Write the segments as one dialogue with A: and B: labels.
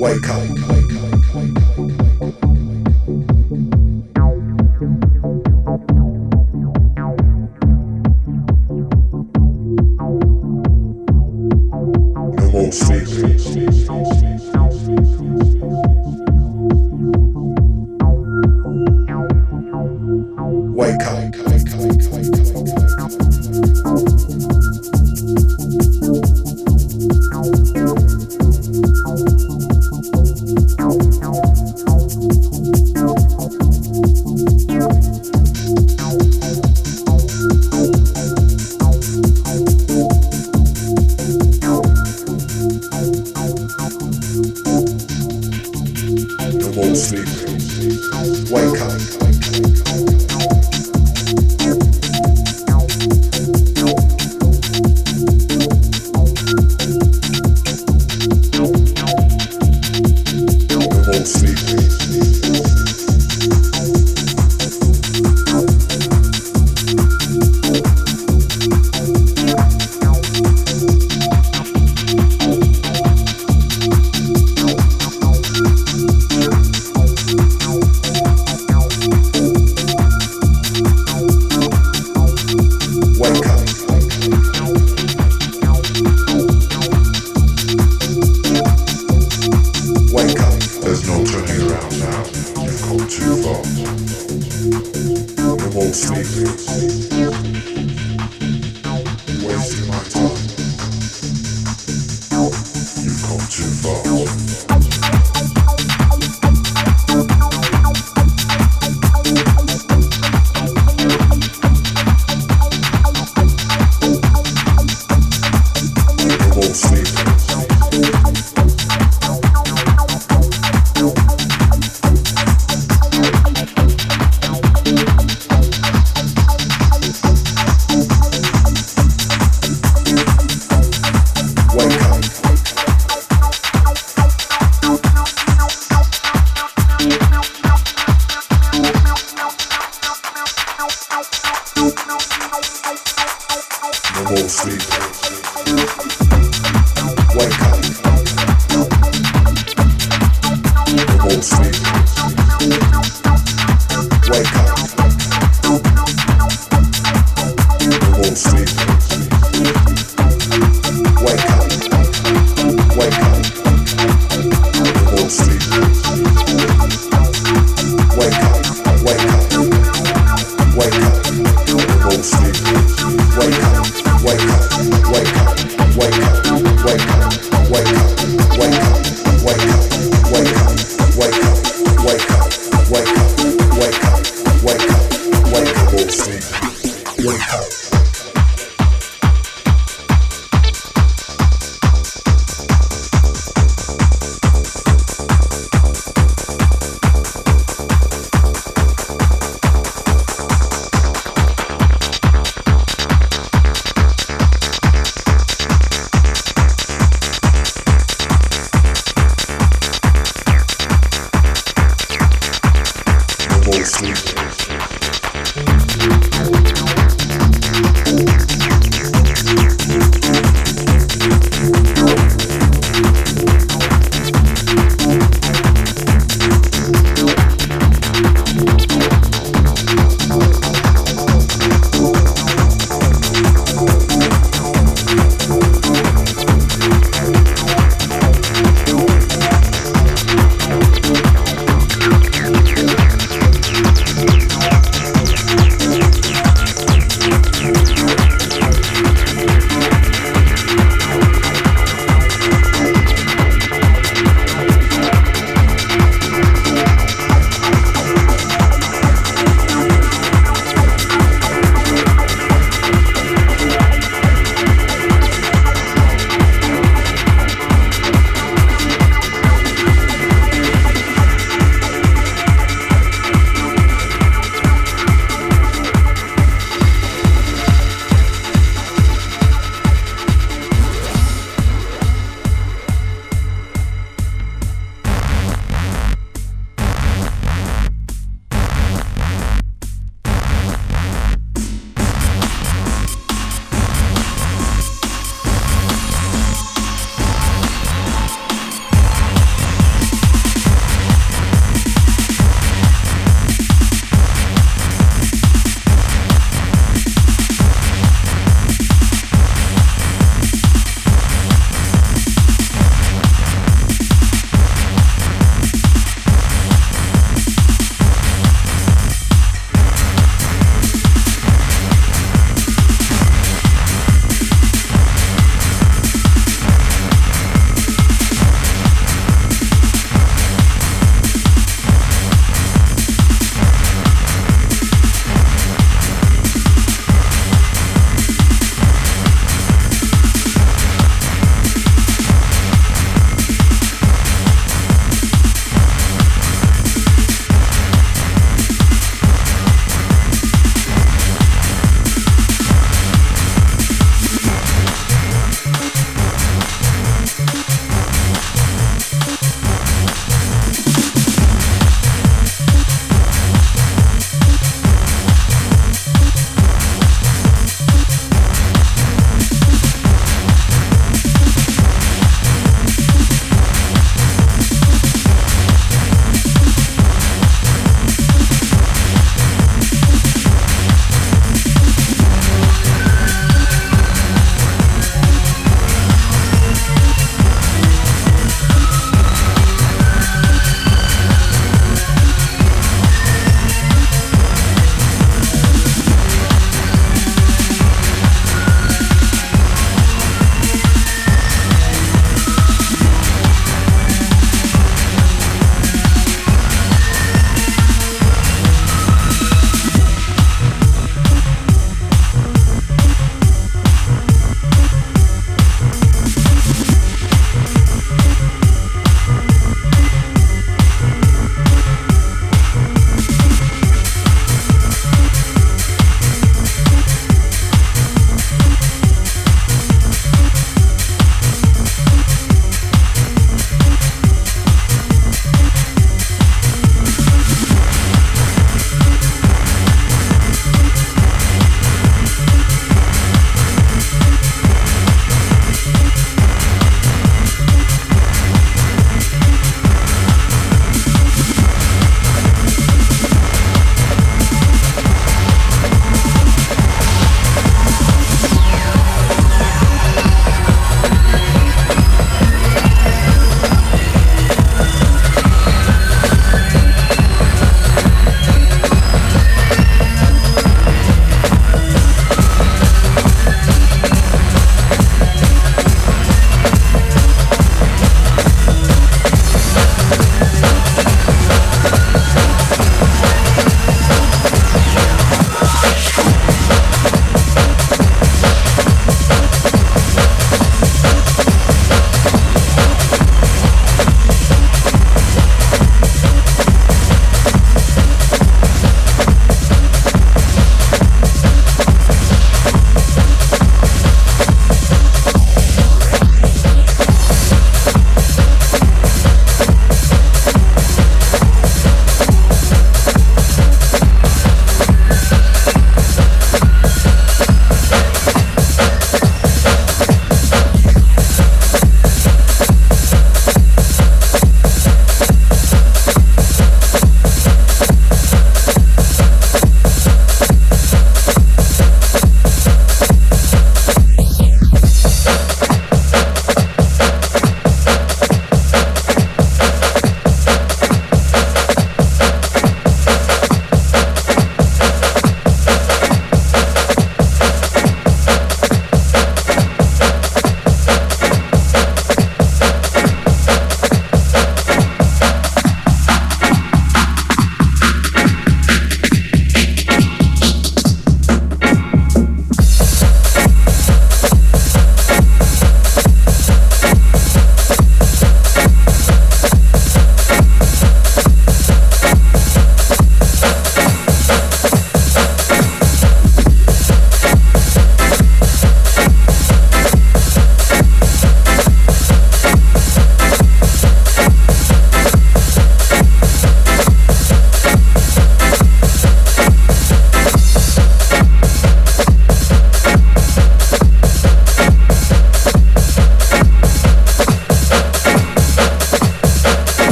A: Wake up.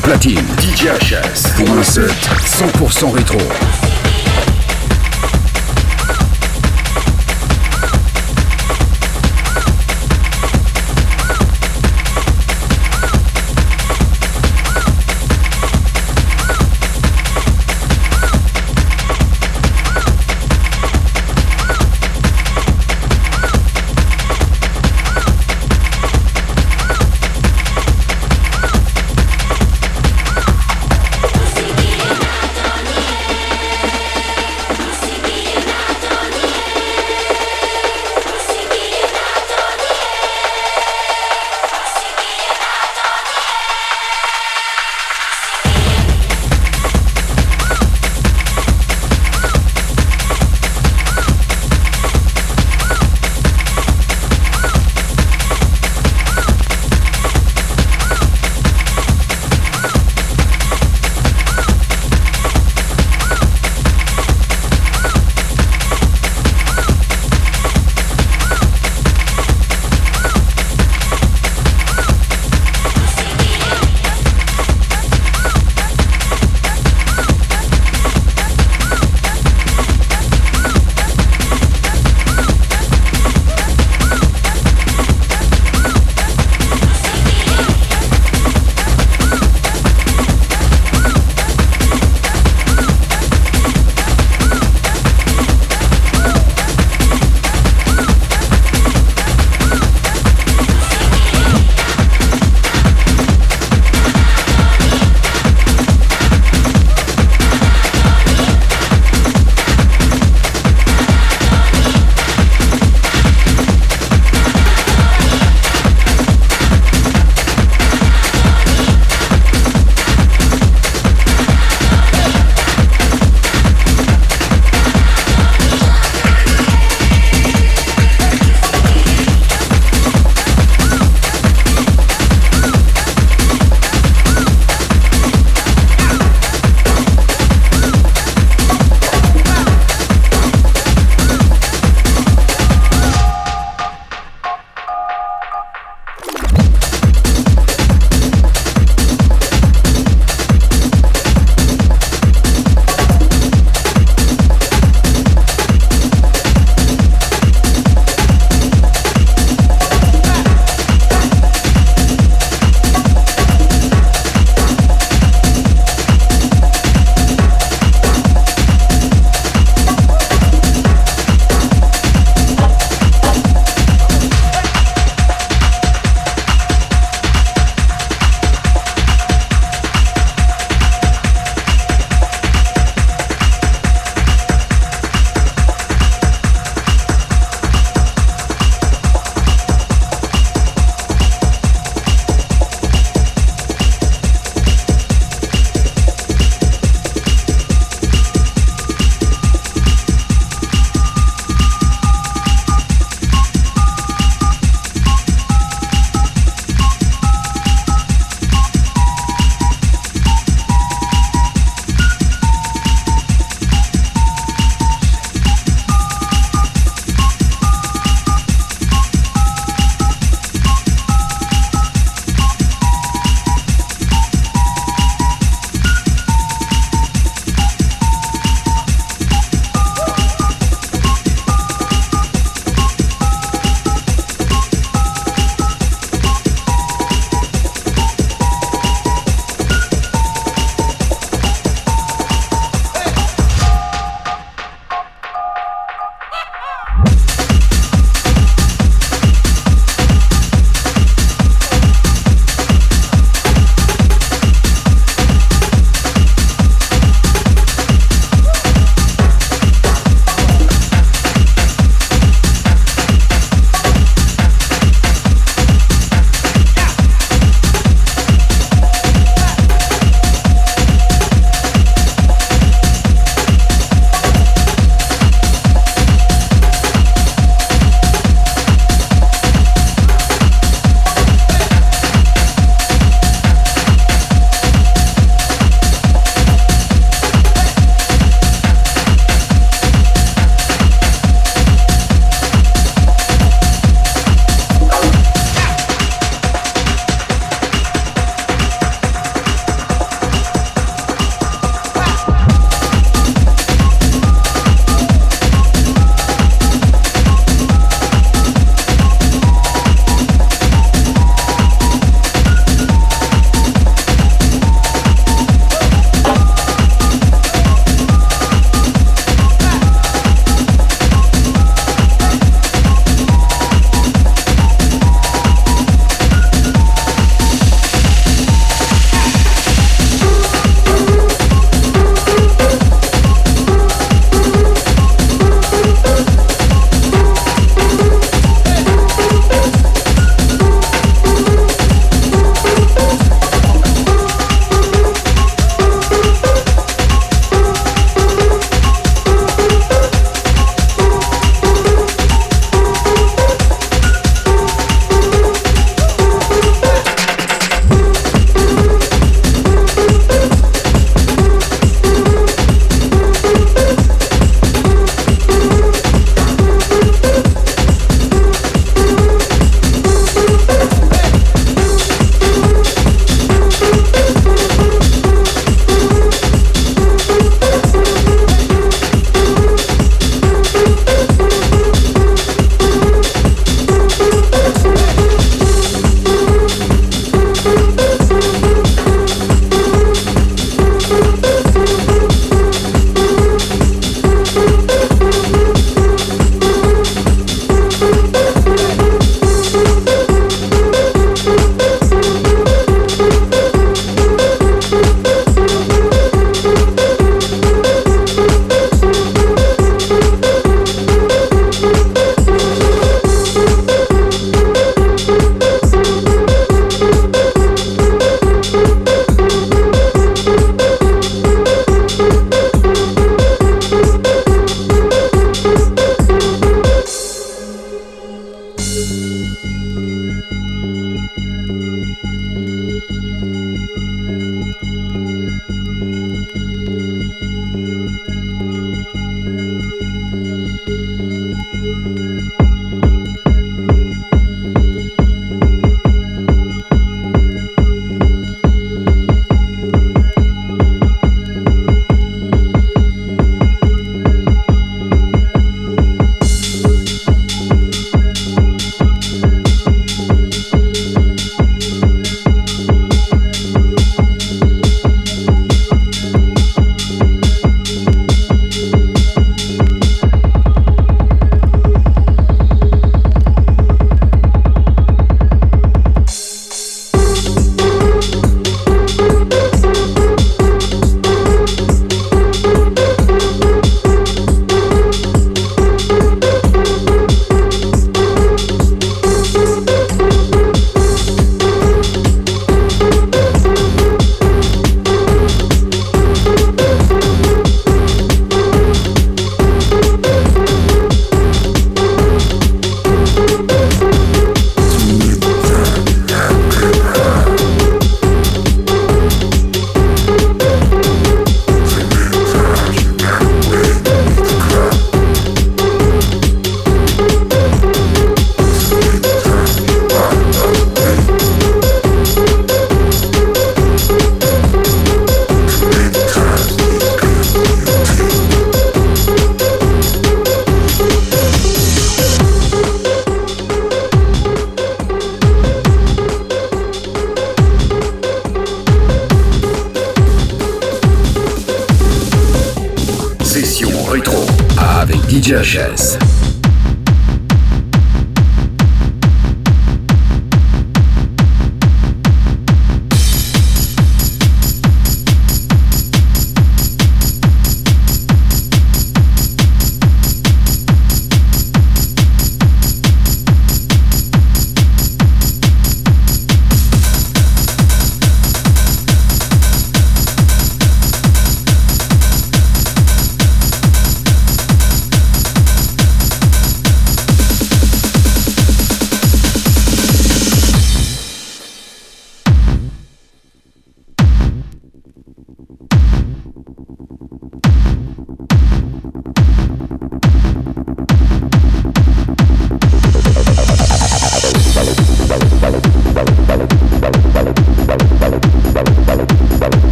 A: Platine, DJ HS. Pour un set 100% rétro.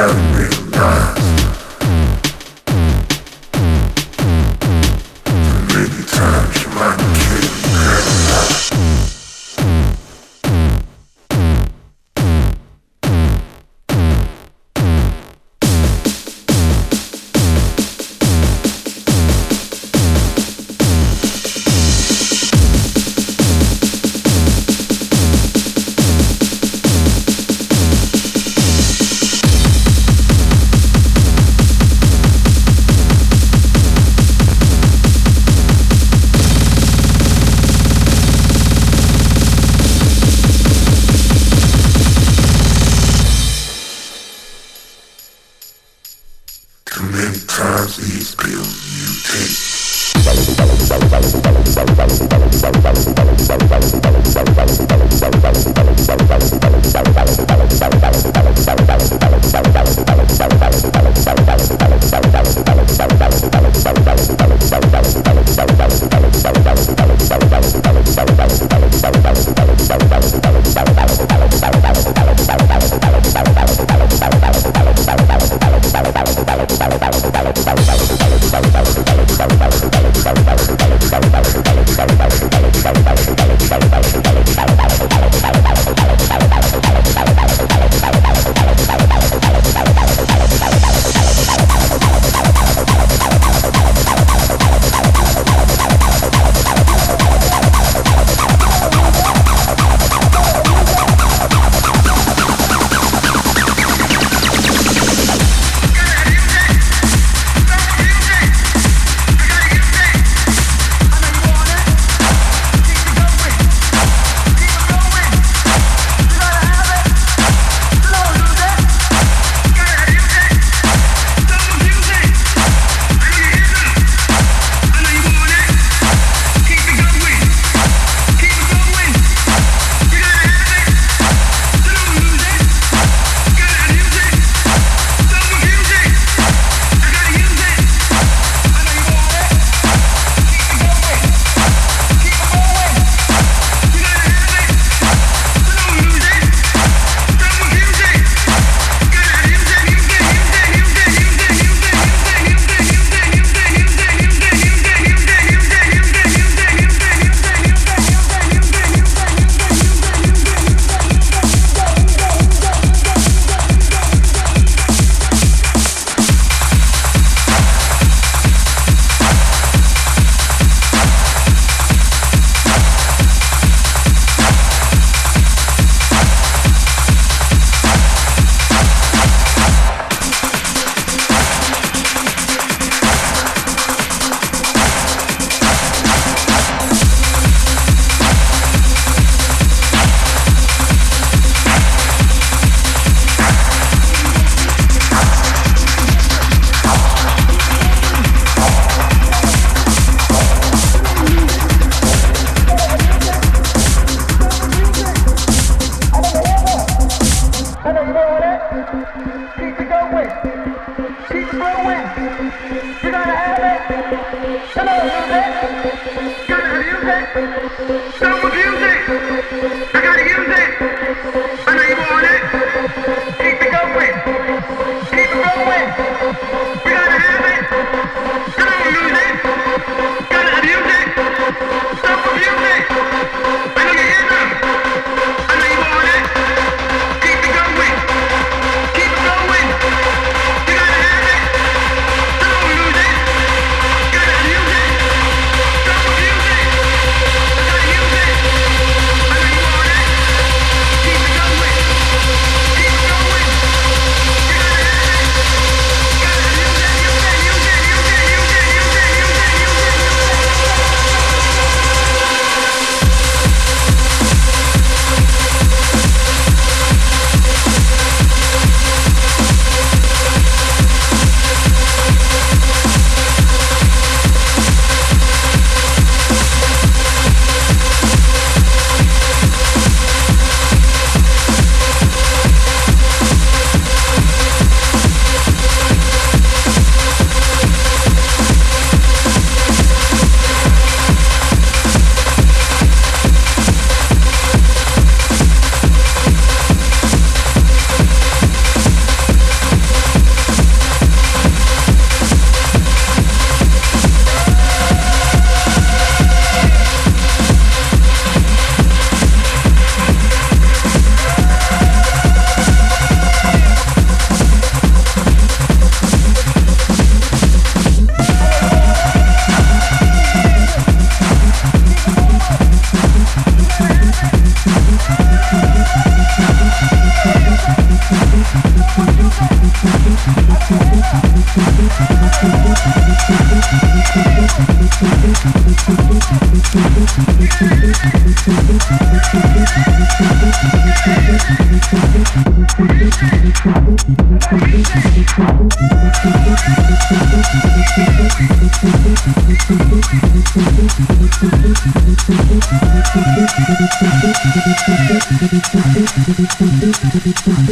B: have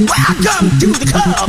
C: Welcome to the club.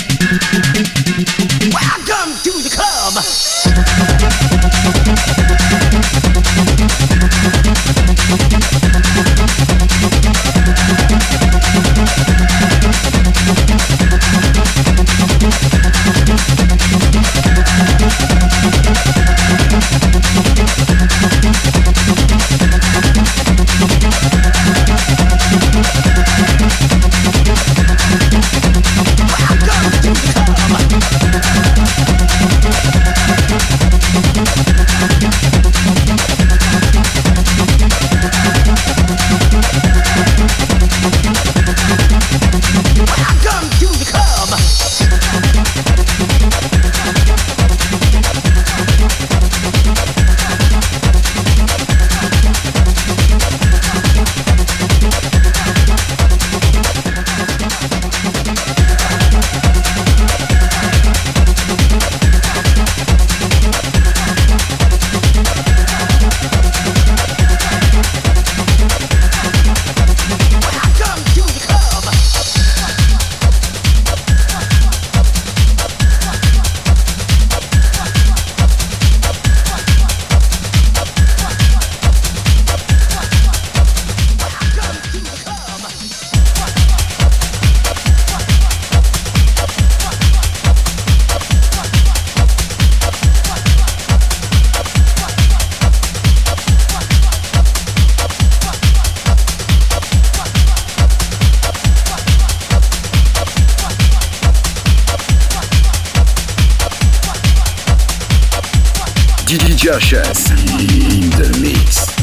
A: DJ Chess in the mix.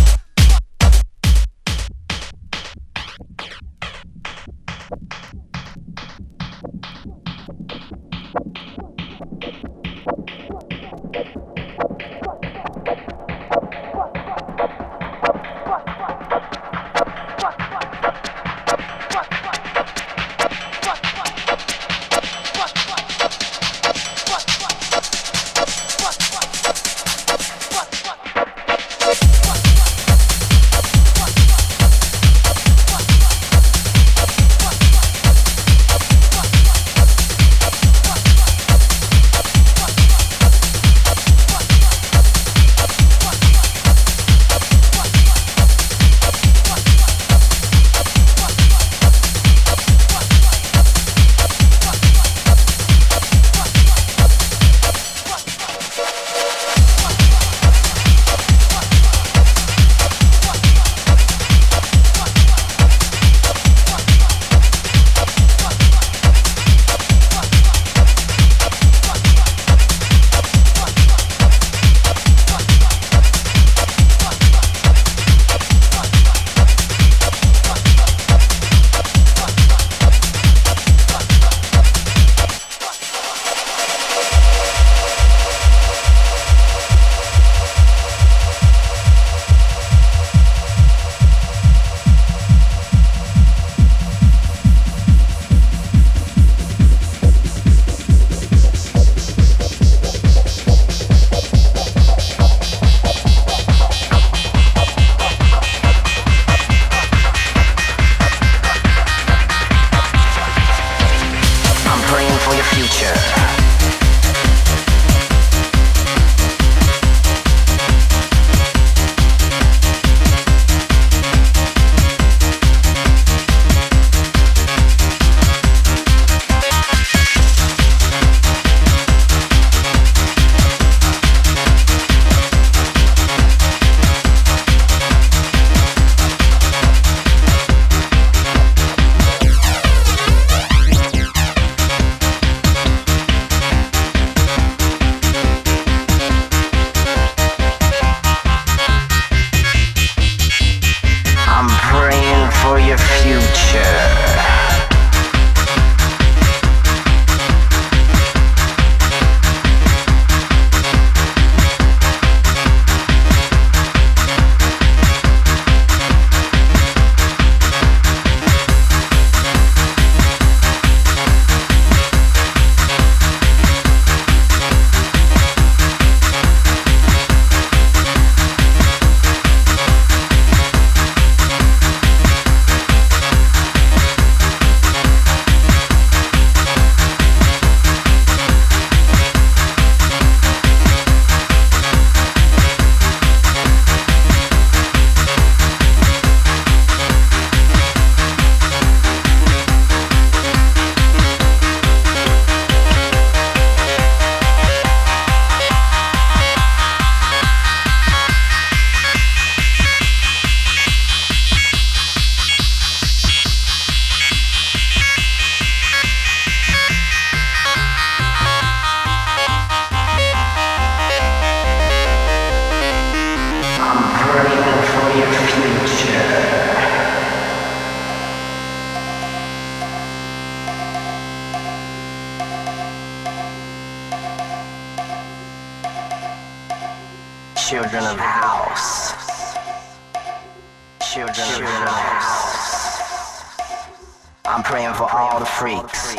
D: praying for all the freaks.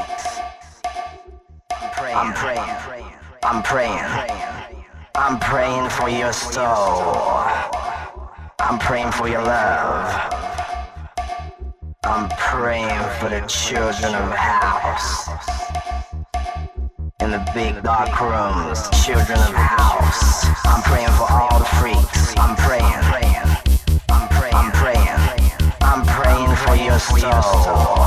D: I'm praying. I'm praying. I'm praying for your soul. I'm praying for your love. I'm praying for the children of house. In the big dark rooms, children of house. I'm praying for all the freaks. I'm praying. your soul.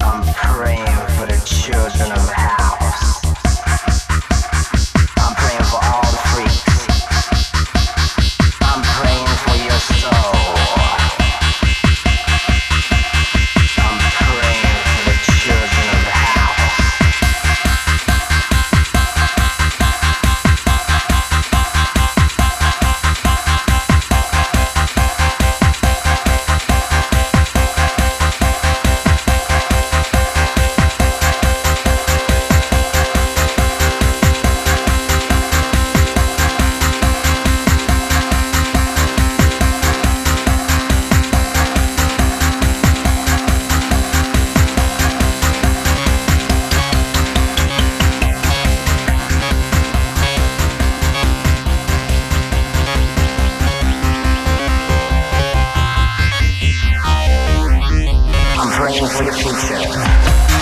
D: I'm praying for the children of precious future.